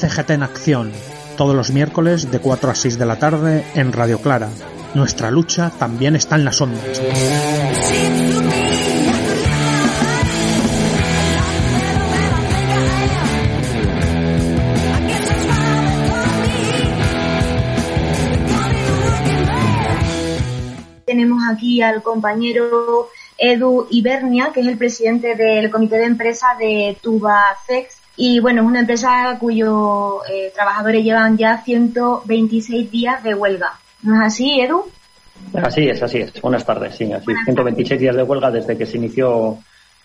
CGT en acción, todos los miércoles de 4 a 6 de la tarde en Radio Clara. Nuestra lucha también está en las ondas. Tenemos aquí al compañero Edu Ibernia, que es el presidente del comité de empresa de Tubacex. Y bueno, es una empresa cuyos eh, trabajadores llevan ya 126 días de huelga. ¿No es así, Edu? Así es, así es. Buenas tardes, sí, así 126 días de huelga desde que se inició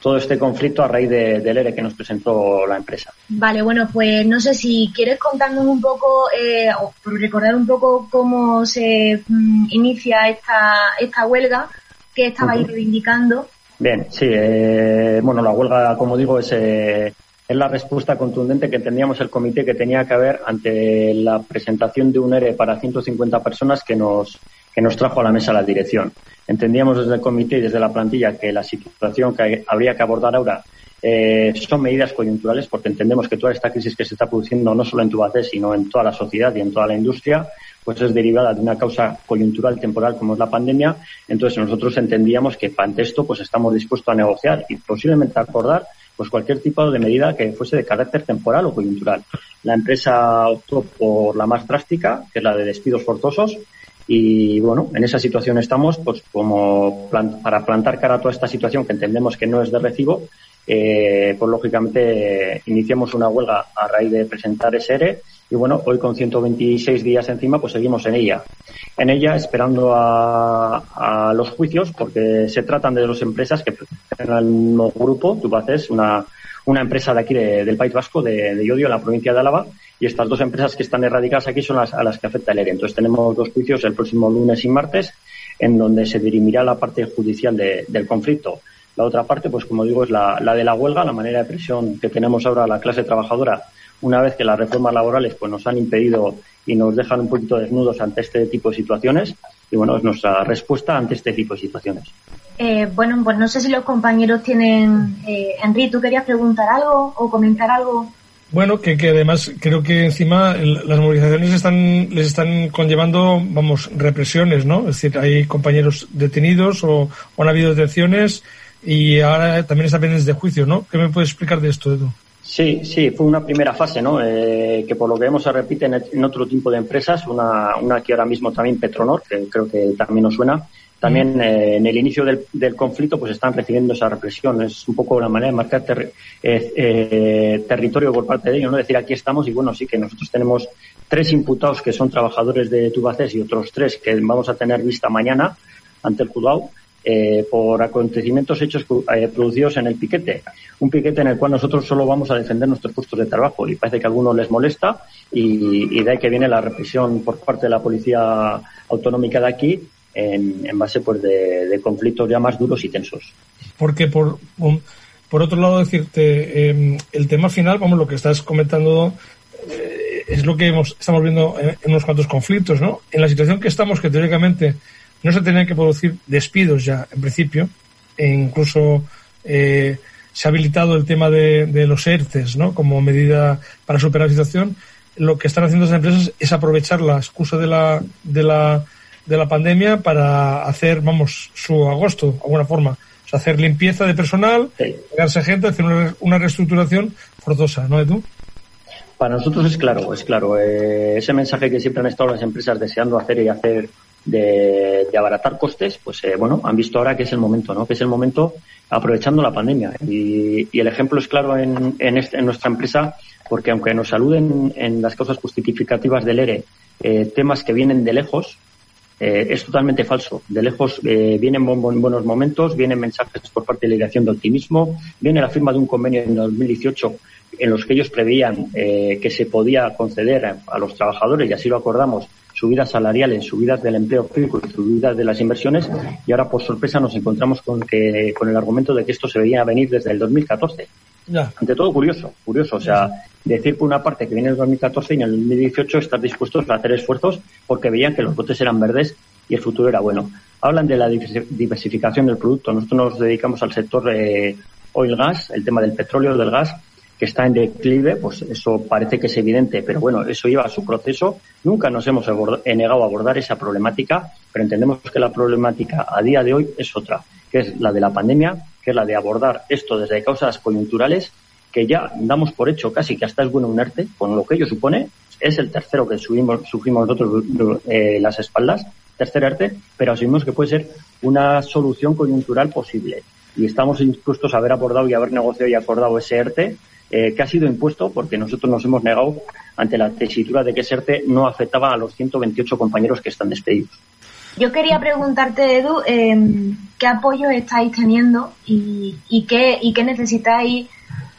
todo este conflicto a raíz del ERE que nos presentó la empresa. Vale, bueno, pues no sé si quieres contarnos un poco eh, o recordar un poco cómo se mm, inicia esta, esta huelga que estabais reivindicando. Bien, sí, eh, bueno, la huelga, como digo, es, eh, es la respuesta contundente que entendíamos el comité que tenía que haber ante la presentación de un ERE para 150 personas que nos, que nos trajo a la mesa la dirección. Entendíamos desde el comité y desde la plantilla que la situación que habría que abordar ahora eh, son medidas coyunturales porque entendemos que toda esta crisis que se está produciendo no solo en Tubacés, sino en toda la sociedad y en toda la industria, pues es derivada de una causa coyuntural temporal como es la pandemia. Entonces nosotros entendíamos que ante esto pues estamos dispuestos a negociar y posiblemente acordar pues cualquier tipo de medida que fuese de carácter temporal o coyuntural. La empresa optó por la más drástica, que es la de despidos forzosos, y bueno, en esa situación estamos, pues como para plantar cara a toda esta situación que entendemos que no es de recibo, eh, pues lógicamente iniciamos una huelga a raíz de presentar ese ERE y bueno, hoy con 126 días encima, pues seguimos en ella. En ella esperando a, los juicios, porque se tratan de dos empresas que pertenecen al mismo grupo, Tubaces, una, una empresa de aquí del País Vasco, de, de Yodio, en la provincia de Álava, y estas dos empresas que están erradicadas aquí son las a las que afecta el ERE. Entonces tenemos dos juicios el próximo lunes y martes en donde se dirimirá la parte judicial del conflicto. La otra parte, pues como digo, es la, la, de la huelga, la manera de presión que tenemos ahora la clase trabajadora una vez que las reformas laborales pues nos han impedido y nos dejan un poquito desnudos ante este tipo de situaciones y bueno, es nuestra respuesta ante este tipo de situaciones. Eh, bueno, pues no sé si los compañeros tienen... Eh, Henry, ¿tú querías preguntar algo o comentar algo? Bueno, que, que además creo que encima las movilizaciones están, les están conllevando, vamos, represiones, ¿no? Es decir, hay compañeros detenidos o, han habido detenciones y ahora también están pendientes de juicio, ¿no? ¿Qué me puedes explicar de esto, Edu? Sí, sí, fue una primera fase, ¿no? Eh, que por lo que vemos se repite en, otro tipo de empresas, una, una que ahora mismo también Petronor, que creo que también nos suena, también eh, en el inicio del, del, conflicto pues están recibiendo esa represión. Es un poco la manera de marcar eh, eh, territorio por parte de ellos, ¿no? Decir aquí estamos y bueno, sí que nosotros tenemos tres imputados que son trabajadores de Tubacés y otros tres que vamos a tener vista mañana ante el juzgado. Eh, por acontecimientos hechos eh, producidos en el piquete. Un piquete en el cual nosotros solo vamos a defender nuestros puestos de trabajo y parece que a algunos les molesta y, de ahí que viene la represión por parte de la policía autonómica de aquí en, base pues de, conflictos ya más duros y tensos. Porque por, por otro lado decirte, em, el tema final, vamos, lo que estás comentando eh, es lo que hemos, estamos viendo en, unos cuantos conflictos, ¿no? En la situación que estamos, que teóricamente no se tenían que producir despidos ya, en principio, e incluso eh, se ha habilitado el tema de, de los ERTES, ¿no? Como medida para superar la situación. Lo que están haciendo las empresas es aprovechar la excusa de la, de la de la pandemia para hacer, vamos, su agosto, de alguna forma. O sea, hacer limpieza de personal, pegarse gente, hacer una, reestructuración forzosa, ¿no, Edu? Para nosotros es claro, es claro. Eh, ese mensaje que siempre han estado las empresas deseando hacer y hacer de, abaratar costes, pues eh, bueno, han visto ahora que es el momento, ¿no? Que es el momento aprovechando la pandemia. Y, el ejemplo es claro en, en, este, en, nuestra empresa, porque aunque nos saluden en las causas justificativas del ERE eh, temas que vienen de lejos, eh, es totalmente falso. De lejos eh, vienen buenos momentos, vienen mensajes por parte de la dirección de optimismo, viene la firma de un convenio en 2018 en los que ellos preveían eh, que se podía conceder a, los trabajadores, y así lo acordamos, subidas salariales, subidas del empleo público y subidas de las inversiones, y ahora por sorpresa nos encontramos con, que, con el argumento de que esto se veía venir desde el 2014. Ante todo curioso, curioso, o sea, decir por una parte que viene el 2014 y en el 2018 estar dispuestos a hacer esfuerzos porque veían que los botes eran verdes y el futuro era bueno. Hablan de la diversificación del producto. Nosotros nos dedicamos al sector eh, oil gas, el tema del petróleo, del gas, que está en declive, pues eso parece que es evidente, pero bueno, eso lleva a su proceso. Nunca nos hemos negado a abordar esa problemática, pero entendemos que la problemática a día de hoy es otra, que es la de la pandemia, que es la de abordar esto desde causas coyunturales que ya damos por hecho casi que hasta es bueno unerte, con lo que ello supone, es el tercero que subimos, sufrimos nosotros eh, las espaldas, tercer arte, pero asumimos que puede ser una solución coyuntural posible. Y estamos dispuestos a haber abordado y haber negociado y acordado ese ERTE, eh, que ha sido impuesto porque nosotros nos hemos negado ante la tesitura de que ese ERTE no afectaba a los 128 compañeros que están despedidos. Yo quería preguntarte, Edu, eh, ¿qué apoyo estáis teniendo y, y, qué, y qué necesitáis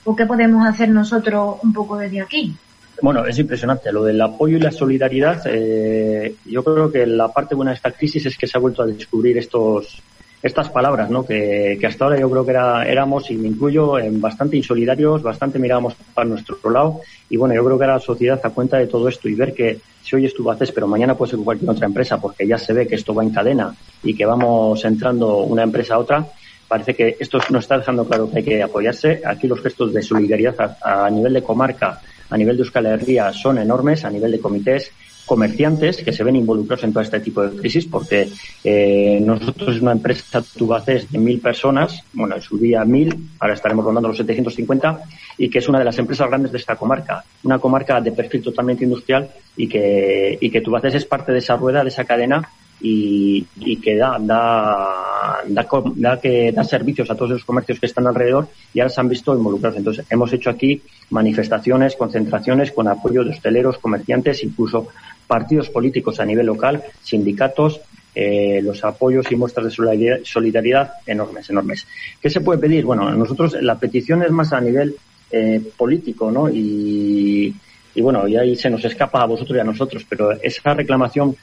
o qué podemos hacer nosotros un poco desde aquí. Bueno, es impresionante. Lo del apoyo y la solidaridad, eh, yo creo que la parte buena de esta crisis es que se ha vuelto a descubrir estos, estas palabras, ¿no? Que, hasta ahora yo creo que era, éramos, y me incluyo, en bastante insolidarios, bastante mirábamos para nuestro lado. Y bueno, yo creo que la sociedad da cuenta de todo esto y ver que si hoy estuvo haces, pero mañana puede ser cualquier otra empresa, porque ya se ve que esto va en cadena y que vamos entrando una empresa a otra, parece que esto nos está dejando claro que hay que apoyarse. Aquí los gestos de solidaridad a, nivel de comarca, a nivel de Euskal Herria, son enormes, a nivel de comités, comerciantes que se ven involucrados en todo este tipo de crisis, porque eh, nosotros es una empresa Tubacés de mil personas, bueno, en su día mil, ahora estaremos rondando los 750, y que es una de las empresas grandes de esta comarca, una comarca de perfil totalmente industrial y que, y que Tubacés es parte de esa rueda, de esa cadena y, y que da, da, da, que da servicios a todos los comercios que están alrededor y ahora se han visto involucrados. Entonces, hemos hecho aquí manifestaciones, concentraciones con apoyo de hosteleros, comerciantes, incluso partidos políticos a nivel local, sindicatos, eh, los apoyos y muestras de solidaridad, enormes, enormes. ¿Qué se puede pedir? Bueno, nosotros la petición es más a nivel eh, político, ¿no? Y, bueno, y ahí se nos escapa a vosotros y a nosotros, pero esa reclamación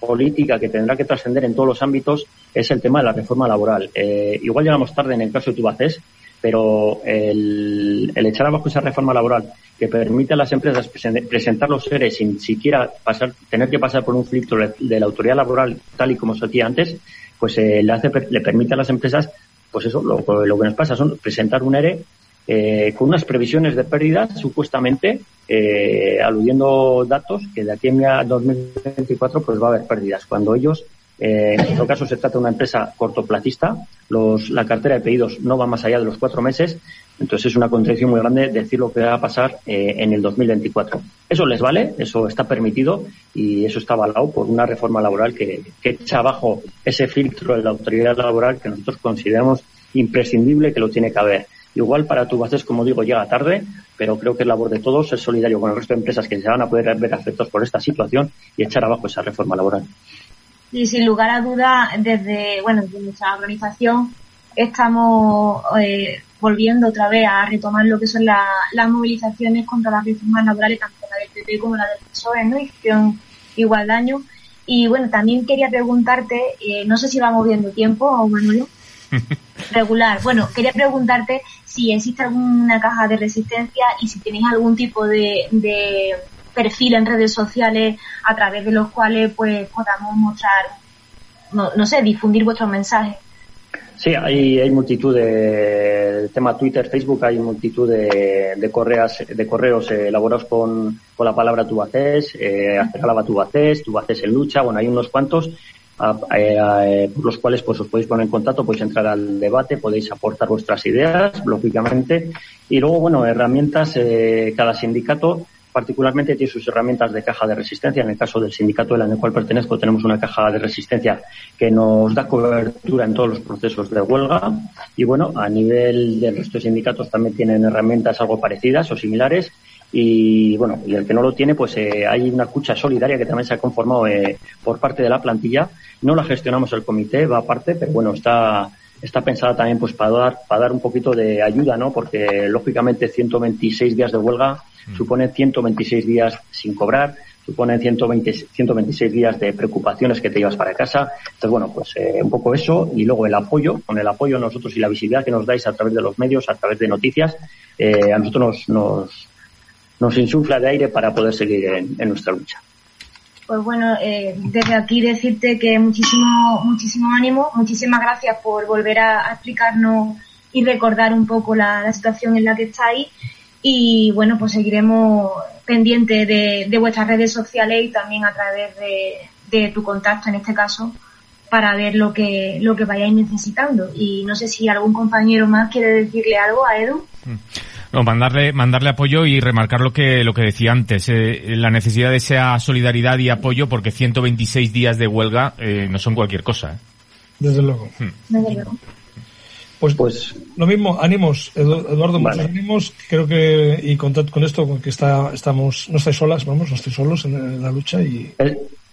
política que tendrá que trascender en todos los ámbitos es el tema de la reforma laboral. Eh, igual llegamos tarde en el caso de Tubacés, pero el, echar abajo esa reforma laboral que permite a las empresas presentar los seres sin siquiera pasar, tener que pasar por un filtro de la autoridad laboral tal y como se hacía antes, pues eh, le, hace, le permite a las empresas, pues eso, lo, lo que nos pasa son presentar un ERE eh, con unas previsiones de pérdidas, supuestamente, eh, aludiendo datos que de aquí a 2024 pues va a haber pérdidas. Cuando ellos, eh, en otro caso se trata de una empresa cortoplacista, la cartera de pedidos no va más allá de los cuatro meses, entonces es una contradicción muy grande decir lo que va a pasar eh, en el 2024. Eso les vale, eso está permitido y eso está avalado por una reforma laboral que, que echa abajo ese filtro de la autoridad laboral que nosotros consideramos imprescindible que lo tiene que haber. Igual para Tubaces, como digo, llega tarde, pero creo que es labor de todos ser solidario con el resto de empresas que se van a poder ver afectados por esta situación y echar abajo esa reforma laboral. Y sin lugar a duda, desde, bueno, desde nuestra organización estamos eh, volviendo otra vez a retomar lo que son las movilizaciones contra las reformas laborales, tanto la del PP como la del PSOE, ¿no? Y hicieron igual daño. Y bueno, también quería preguntarte, eh, no sé si vamos viendo tiempo, o Manuel, regular. Bueno, quería preguntarte si existe alguna caja de resistencia y si tenéis algún tipo de, perfil en redes sociales a través de los cuales pues podamos mostrar, no, sé, difundir vuestros mensajes. Sí, hay, hay multitud de tema Twitter, Facebook, hay multitud de, de correas, de correos elaborados con, con la palabra Tubacés, eh, tu Tubacés, Tubacés en lucha, bueno, hay unos cuantos eh, por los cuales pues os podéis poner en contacto, podéis entrar al debate, podéis aportar vuestras ideas, lógicamente, y luego, bueno, herramientas, eh, cada sindicato particularmente tiene sus herramientas de caja de resistencia. En el caso del sindicato al cual pertenezco, tenemos una caja de resistencia que nos da cobertura en todos los procesos de huelga. Y bueno, a nivel del resto de sindicatos también tienen herramientas algo parecidas o similares y bueno, y el que no lo tiene, pues eh, hay una cucha solidaria que también se ha conformado eh, por parte de la plantilla. No la gestionamos el comité, va aparte, pero bueno, está está pensada también pues para dar para dar un poquito de ayuda, ¿no? Porque lógicamente 126 días de huelga mm. supone 126 días sin cobrar, supone 120, 126 días de preocupaciones que te llevas para casa. Entonces, bueno, pues eh, un poco eso y luego el apoyo, con el apoyo nosotros y la visibilidad que nos dais a través de los medios, a través de noticias, a nosotros nos, nos nos insufla de aire para poder seguir en, nuestra lucha. Pues bueno, eh, desde aquí decirte que muchísimo, muchísimo ánimo, muchísimas gracias por volver a, explicarnos y recordar un poco la, situación en la que estáis y bueno, pues seguiremos pendientes de, vuestras redes sociales y también a través de, tu contacto en este caso para ver lo que, lo que vayáis necesitando. Y no sé si algún compañero más quiere decirle algo a Edu. Mm. No, mandarle, mandarle apoyo y remarcar lo que, lo que decía antes, eh, la necesidad de esa solidaridad y apoyo porque 126 días de huelga eh, no son cualquier cosa. ¿eh? Desde luego. Hmm. Desde luego. Pues, pues lo mismo, ánimos, Eduardo, muchos ánimos. Creo que, y con, con esto, que está, estamos, no estáis solas, vamos, no estáis solos en, la lucha y.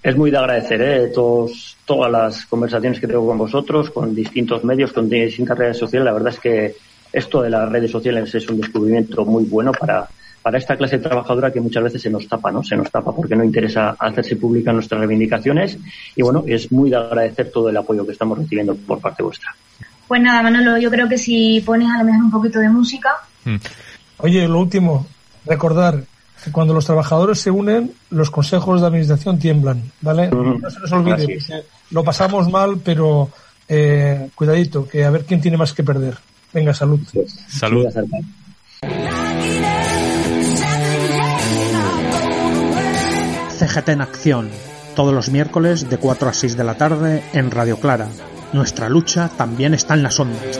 Es, muy de agradecer, ¿eh? Todos, todas las conversaciones que tengo con vosotros, con distintos medios, con distintas redes sociales. La verdad es que esto de las redes sociales es un descubrimiento muy bueno para, para esta clase trabajadora que muchas veces se nos tapa, ¿no? Se nos tapa porque no interesa hacerse públicas nuestras reivindicaciones y bueno, es muy de agradecer todo el apoyo que estamos recibiendo por parte vuestra. Pues nada, Manolo, yo creo que si pones a lo mejor un poquito de música. Hmm. Oye, lo último, recordar que cuando los trabajadores se unen, los consejos de administración tiemblan, ¿vale? No se nos olvide, lo pasamos mal, pero eh, cuidadito, que a ver quién tiene más que perder. Venga, salud. Salud. CGT en acción, todos los miércoles de 4 a 6 de la tarde en Radio Clara. Nuestra lucha también está en las ondas.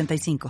85.